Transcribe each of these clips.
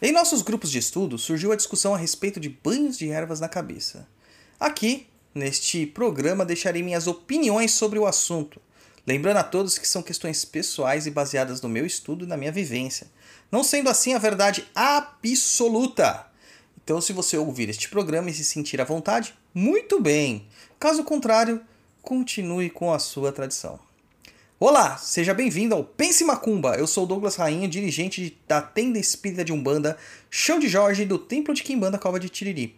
Em nossos grupos de estudo surgiu a discussão a respeito de banhos de ervas na cabeça. Aqui, neste programa, deixarei minhas opiniões sobre o assunto, lembrando a todos que são questões pessoais e baseadas no meu estudo e na minha vivência, não sendo assim a verdade absoluta. Então, se você ouvir este programa e se sentir à vontade, muito bem. Caso contrário, continue com a sua tradição. Olá, seja bem-vindo ao Pense Macumba. Eu sou Douglas Rainha, dirigente da tenda espírita de Umbanda, Chão de Jorge do Templo de Quimbanda, Cova de Tiriri.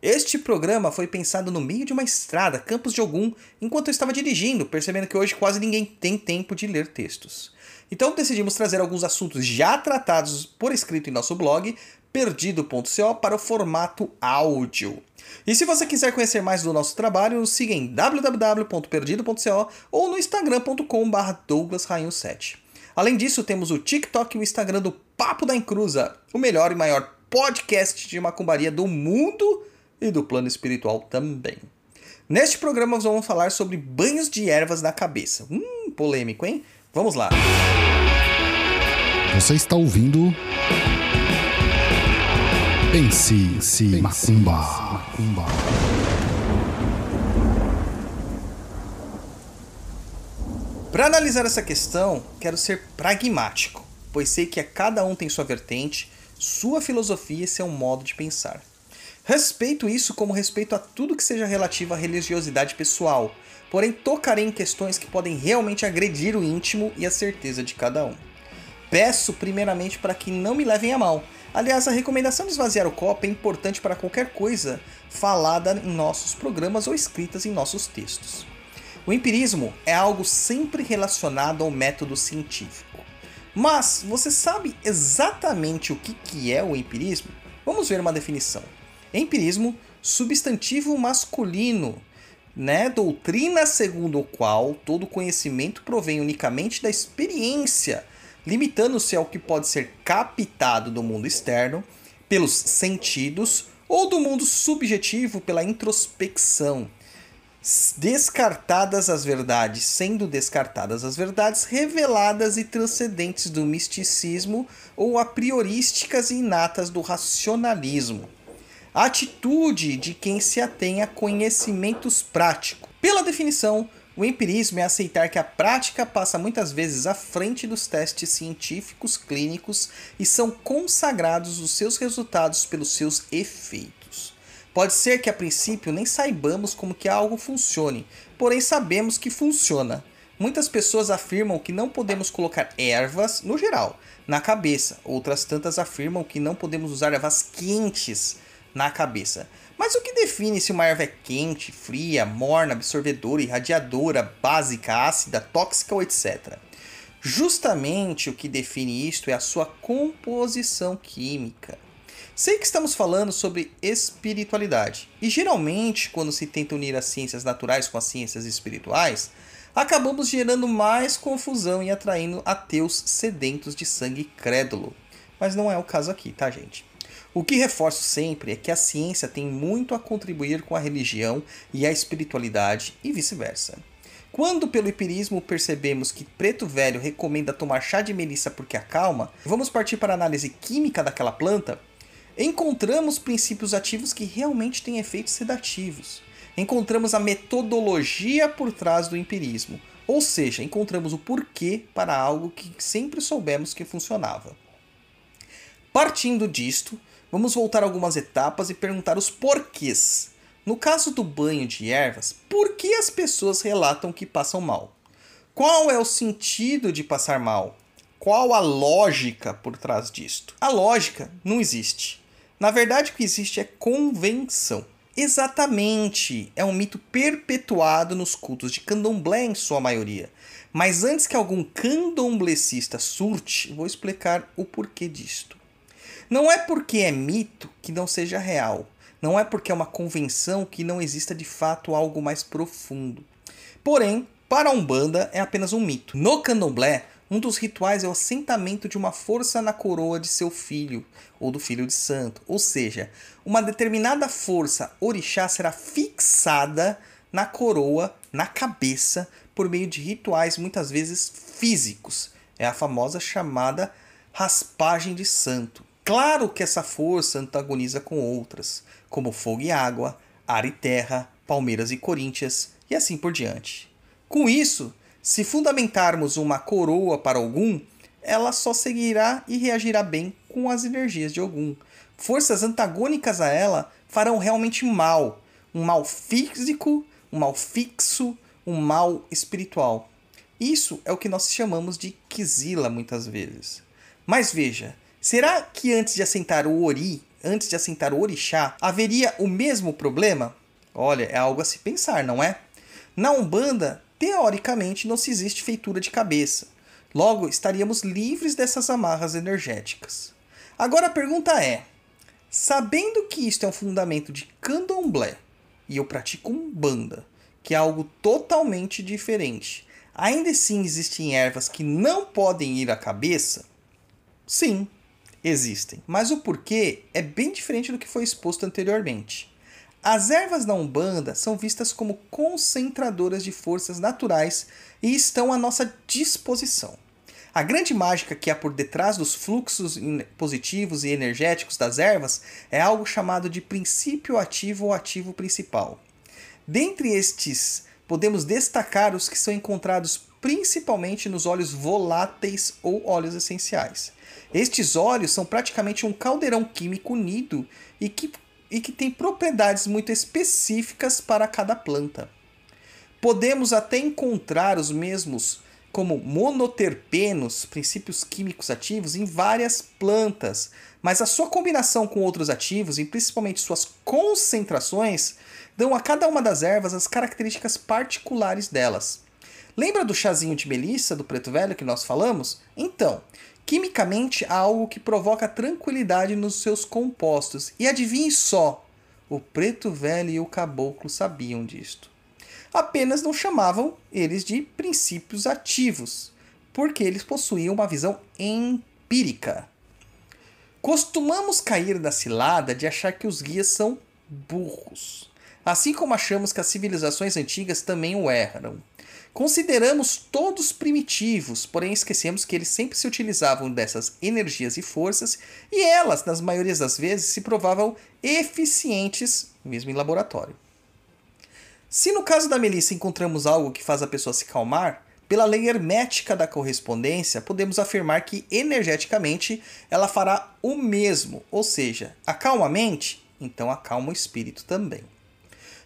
Este programa foi pensado no meio de uma estrada, Campos de Ogum, enquanto eu estava dirigindo, percebendo que hoje quase ninguém tem tempo de ler textos. Então decidimos trazer alguns assuntos já tratados por escrito em nosso blog, perdido.co, para o formato áudio. E se você quiser conhecer mais do nosso trabalho, siga em www.perdido.co ou no instagram.com.br douglasrainho7. Além disso, temos o TikTok e o Instagram do Papo da Encruza, o melhor e maior podcast de macumbaria do mundo e do plano espiritual também. Neste programa nós vamos falar sobre banhos de ervas na cabeça. Hum, polêmico, hein? Vamos lá. Você está ouvindo Pense, Pense Macumba. Macumba. Para analisar essa questão, quero ser pragmático, pois sei que cada um tem sua vertente, sua filosofia e seu modo de pensar. Respeito isso como respeito a tudo que seja relativo à religiosidade pessoal, porém tocarei em questões que podem realmente agredir o íntimo e a certeza de cada um. Peço primeiramente para que não me levem a mal, Aliás, a recomendação de esvaziar o copo é importante para qualquer coisa falada em nossos programas ou escritas em nossos textos. O empirismo é algo sempre relacionado ao método científico. Mas você sabe exatamente o que, é o empirismo? Vamos ver uma definição. Empirismo, substantivo masculino, né? doutrina segundo o qual todo conhecimento provém unicamente da experiência limitando-se ao que pode ser captado do mundo externo pelos sentidos ou do mundo subjetivo pela introspecção. Descartadas as verdades, sendo descartadas as verdades reveladas e transcendentes do misticismo ou a priorísticas e inatas do racionalismo. A atitude de quem se atém a conhecimentos práticos. Pela definição, o empirismo é aceitar que a prática passa muitas vezes à frente dos testes científicos clínicos e são consagrados os seus resultados pelos seus efeitos. Pode ser que a princípio nem saibamos como que algo funcione, porém sabemos que funciona. Muitas pessoas afirmam que não podemos colocar ervas, no geral, na cabeça. Outras tantas afirmam que não podemos usar ervas quentes na cabeça. Mas o que define se uma erva é quente, fria, morna, absorvedora, irradiadora, básica, ácida, tóxica ou etc? Justamente o que define isto é a sua composição química. Sei que estamos falando sobre espiritualidade, e geralmente, quando se tenta unir as ciências naturais com as ciências espirituais, acabamos gerando mais confusão e atraindo ateus sedentos de sangue crédulo. Mas não é o caso aqui, tá, gente? O que reforço sempre é que a ciência tem muito a contribuir com a religião e a espiritualidade e vice-versa. Quando pelo empirismo percebemos que Preto Velho recomenda tomar chá de melissa porque acalma, vamos partir para a análise química daquela planta, encontramos princípios ativos que realmente têm efeitos sedativos. Encontramos a metodologia por trás do empirismo, ou seja, encontramos o porquê para algo que sempre soubemos que funcionava. Partindo disto, Vamos voltar algumas etapas e perguntar os porquês. No caso do banho de ervas, por que as pessoas relatam que passam mal? Qual é o sentido de passar mal? Qual a lógica por trás disto? A lógica não existe. Na verdade, o que existe é convenção. Exatamente, é um mito perpetuado nos cultos de candomblé em sua maioria. Mas antes que algum candomblecista surte, vou explicar o porquê disto. Não é porque é mito que não seja real. Não é porque é uma convenção que não exista de fato algo mais profundo. Porém, para a Umbanda é apenas um mito. No candomblé, um dos rituais é o assentamento de uma força na coroa de seu filho, ou do filho de santo. Ou seja, uma determinada força orixá será fixada na coroa, na cabeça, por meio de rituais muitas vezes físicos. É a famosa chamada raspagem de santo. Claro que essa força antagoniza com outras, como fogo e água, ar e terra, Palmeiras e Corinthians e assim por diante. Com isso, se fundamentarmos uma coroa para algum, ela só seguirá e reagirá bem com as energias de algum. Forças antagônicas a ela farão realmente mal, um mal físico, um mal fixo, um mal espiritual. Isso é o que nós chamamos de Kizila muitas vezes. Mas veja, será que antes de assentar o Ori, antes de assentar o Orixá, haveria o mesmo problema? Olha, é algo a se pensar, não é? Na Umbanda, teoricamente não se existe feitura de cabeça. Logo, estaríamos livres dessas amarras energéticas. Agora a pergunta é: sabendo que isto é um fundamento de candomblé e eu pratico umbanda, que é algo totalmente diferente, ainda assim existem ervas que não podem ir à cabeça? Sim, existem. Mas o porquê é bem diferente do que foi exposto anteriormente. As ervas da Umbanda são vistas como concentradoras de forças naturais e estão à nossa disposição. A grande mágica que há por detrás dos fluxos positivos e energéticos das ervas é algo chamado de princípio ativo ou ativo principal. Dentre estes, podemos destacar os que são encontrados principalmente nos óleos voláteis ou óleos essenciais. Estes óleos são praticamente um caldeirão químico unido e que e que tem propriedades muito específicas para cada planta. Podemos até encontrar os mesmos como monoterpenos, princípios químicos ativos, em várias plantas, mas a sua combinação com outros ativos e principalmente suas concentrações dão a cada uma das ervas as características particulares delas. Lembra do chazinho de melissa do preto velho que nós falamos? Então, Quimicamente, há algo que provoca tranquilidade nos seus compostos. E adivinhe só, o preto velho e o caboclo sabiam disto. Apenas não chamavam eles de princípios ativos, porque eles possuíam uma visão empírica. Costumamos cair na cilada de achar que os guias são burros, assim como achamos que as civilizações antigas também o eram. Consideramos todos primitivos, porém esquecemos que eles sempre se utilizavam dessas energias e forças e elas, nas maiorias das vezes, se provavam eficientes, mesmo em laboratório. Se no caso da Melissa encontramos algo que faz a pessoa se calmar, pela lei hermética da correspondência, podemos afirmar que energeticamente ela fará o mesmo, ou seja, acalma a mente, então acalma o espírito também.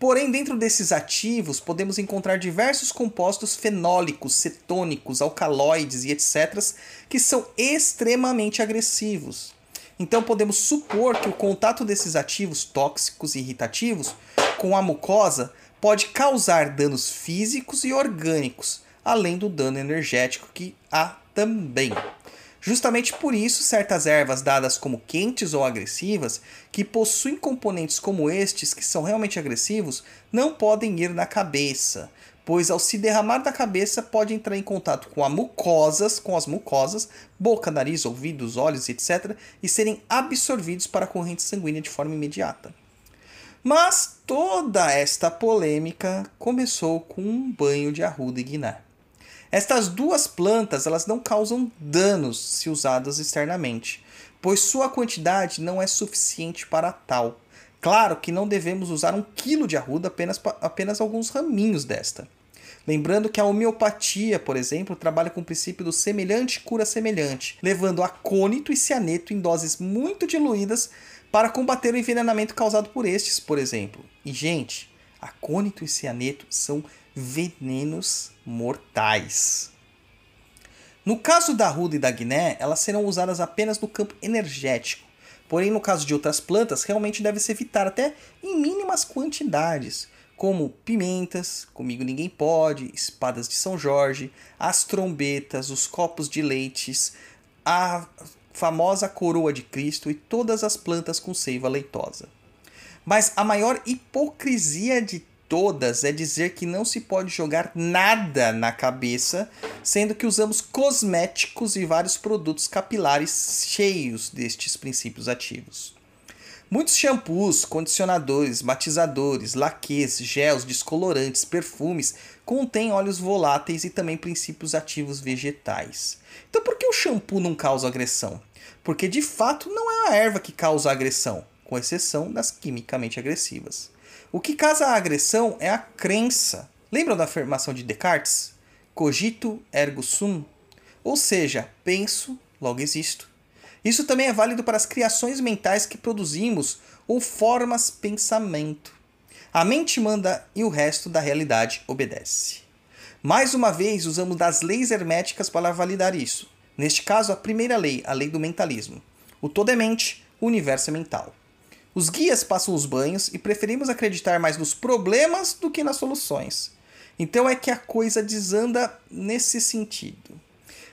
Porém, dentro desses ativos, podemos encontrar diversos compostos fenólicos, cetônicos, alcaloides e etc., que são extremamente agressivos. Então, podemos supor que o contato desses ativos tóxicos e irritativos com a mucosa pode causar danos físicos e orgânicos, além do dano energético que há também. Justamente por isso, certas ervas dadas como quentes ou agressivas, que possuem componentes como estes, que são realmente agressivos, não podem ir na cabeça, pois ao se derramar da cabeça pode entrar em contato com, mucosas, com as mucosas, boca, nariz, ouvidos, olhos, etc., e serem absorvidos para a corrente sanguínea de forma imediata. Mas toda esta polêmica começou com um banho de arruda e. Estas duas plantas elas não causam danos se usadas externamente, pois sua quantidade não é suficiente para tal. Claro que não devemos usar um quilo de arruda, apenas, apenas alguns raminhos desta. Lembrando que a homeopatia, por exemplo, trabalha com o princípio do semelhante cura semelhante, levando acônito e cianeto em doses muito diluídas para combater o envenenamento causado por estes, por exemplo. E, gente, acônito e cianeto são venenos mortais. No caso da ruda e da guiné, elas serão usadas apenas no campo energético. Porém, no caso de outras plantas, realmente deve se evitar até em mínimas quantidades, como pimentas, comigo ninguém pode, espadas de São Jorge, as trombetas, os copos de leites, a famosa coroa de Cristo e todas as plantas com seiva leitosa. Mas a maior hipocrisia de todas é dizer que não se pode jogar nada na cabeça, sendo que usamos cosméticos e vários produtos capilares cheios destes princípios ativos. Muitos shampoos, condicionadores, matizadores, laques, gels, descolorantes, perfumes contêm óleos voláteis e também princípios ativos vegetais. Então por que o shampoo não causa agressão? Porque de fato não é a erva que causa agressão, com exceção das quimicamente agressivas. O que causa a agressão é a crença. Lembram da afirmação de Descartes? Cogito ergo sum? Ou seja, penso, logo existo. Isso também é válido para as criações mentais que produzimos ou formas pensamento. A mente manda e o resto da realidade obedece. Mais uma vez, usamos das leis herméticas para validar isso. Neste caso, a primeira lei, a lei do mentalismo. O todo é mente, o universo é mental. Os guias passam os banhos e preferimos acreditar mais nos problemas do que nas soluções. Então é que a coisa desanda nesse sentido.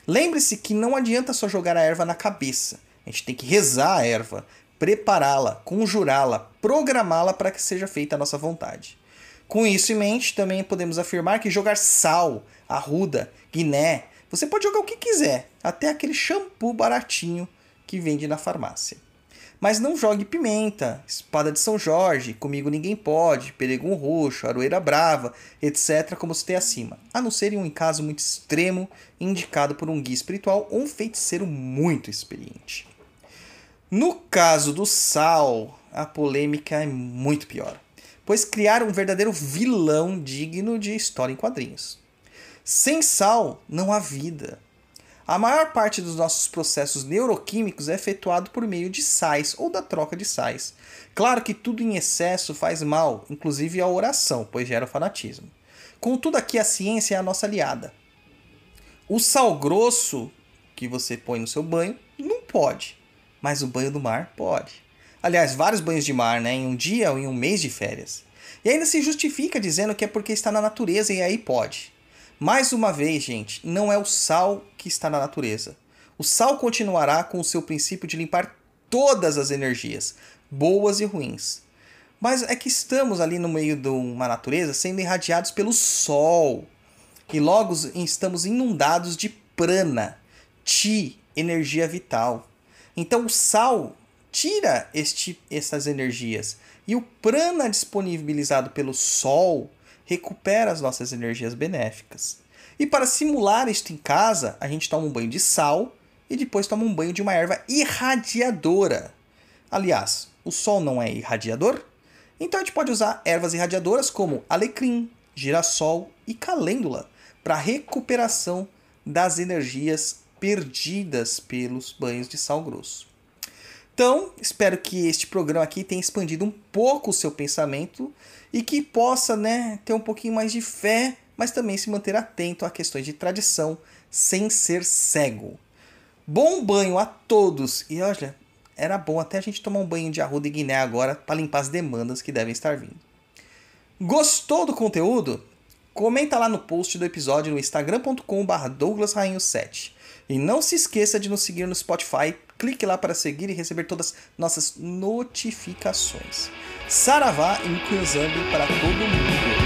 Lembre-se que não adianta só jogar a erva na cabeça. A gente tem que rezar a erva, prepará-la, conjurá-la, programá-la para que seja feita a nossa vontade. Com isso em mente, também podemos afirmar que jogar sal, arruda, guiné, você pode jogar o que quiser, até aquele shampoo baratinho que vende na farmácia. Mas não jogue pimenta, espada de São Jorge, comigo ninguém pode, peregum roxo, aroeira brava, etc., como se tem acima, a não ser em um caso muito extremo indicado por um guia espiritual ou um feiticeiro muito experiente. No caso do sal, a polêmica é muito pior, pois criaram um verdadeiro vilão digno de história em quadrinhos. Sem sal não há vida. A maior parte dos nossos processos neuroquímicos é efetuado por meio de sais ou da troca de sais. Claro que tudo em excesso faz mal, inclusive a oração, pois gera fanatismo. Contudo, aqui a ciência é a nossa aliada. O sal grosso que você põe no seu banho não pode, mas o banho do mar pode. Aliás, vários banhos de mar, né, em um dia ou em um mês de férias. E ainda se justifica dizendo que é porque está na natureza e aí pode. Mais uma vez, gente, não é o sal que está na natureza. O sal continuará com o seu princípio de limpar todas as energias, boas e ruins. Mas é que estamos ali no meio de uma natureza sendo irradiados pelo sol. E logo estamos inundados de prana, ti, energia vital. Então o sal tira este, essas energias. E o prana disponibilizado pelo sol recupera as nossas energias benéficas. E para simular isto em casa, a gente toma um banho de sal e depois toma um banho de uma erva irradiadora. Aliás, o sol não é irradiador? Então a gente pode usar ervas irradiadoras como alecrim, girassol e calêndula para recuperação das energias perdidas pelos banhos de sal grosso. Então, espero que este programa aqui tenha expandido um pouco o seu pensamento e que possa né, ter um pouquinho mais de fé, mas também se manter atento a questões de tradição sem ser cego. Bom banho a todos! E olha, era bom até a gente tomar um banho de arruda e guiné agora para limpar as demandas que devem estar vindo. Gostou do conteúdo? Comenta lá no post do episódio no instagram.com.br douglasrainho7. E não se esqueça de nos seguir no Spotify, clique lá para seguir e receber todas nossas notificações. Saravá e Mukuzambi para todo mundo.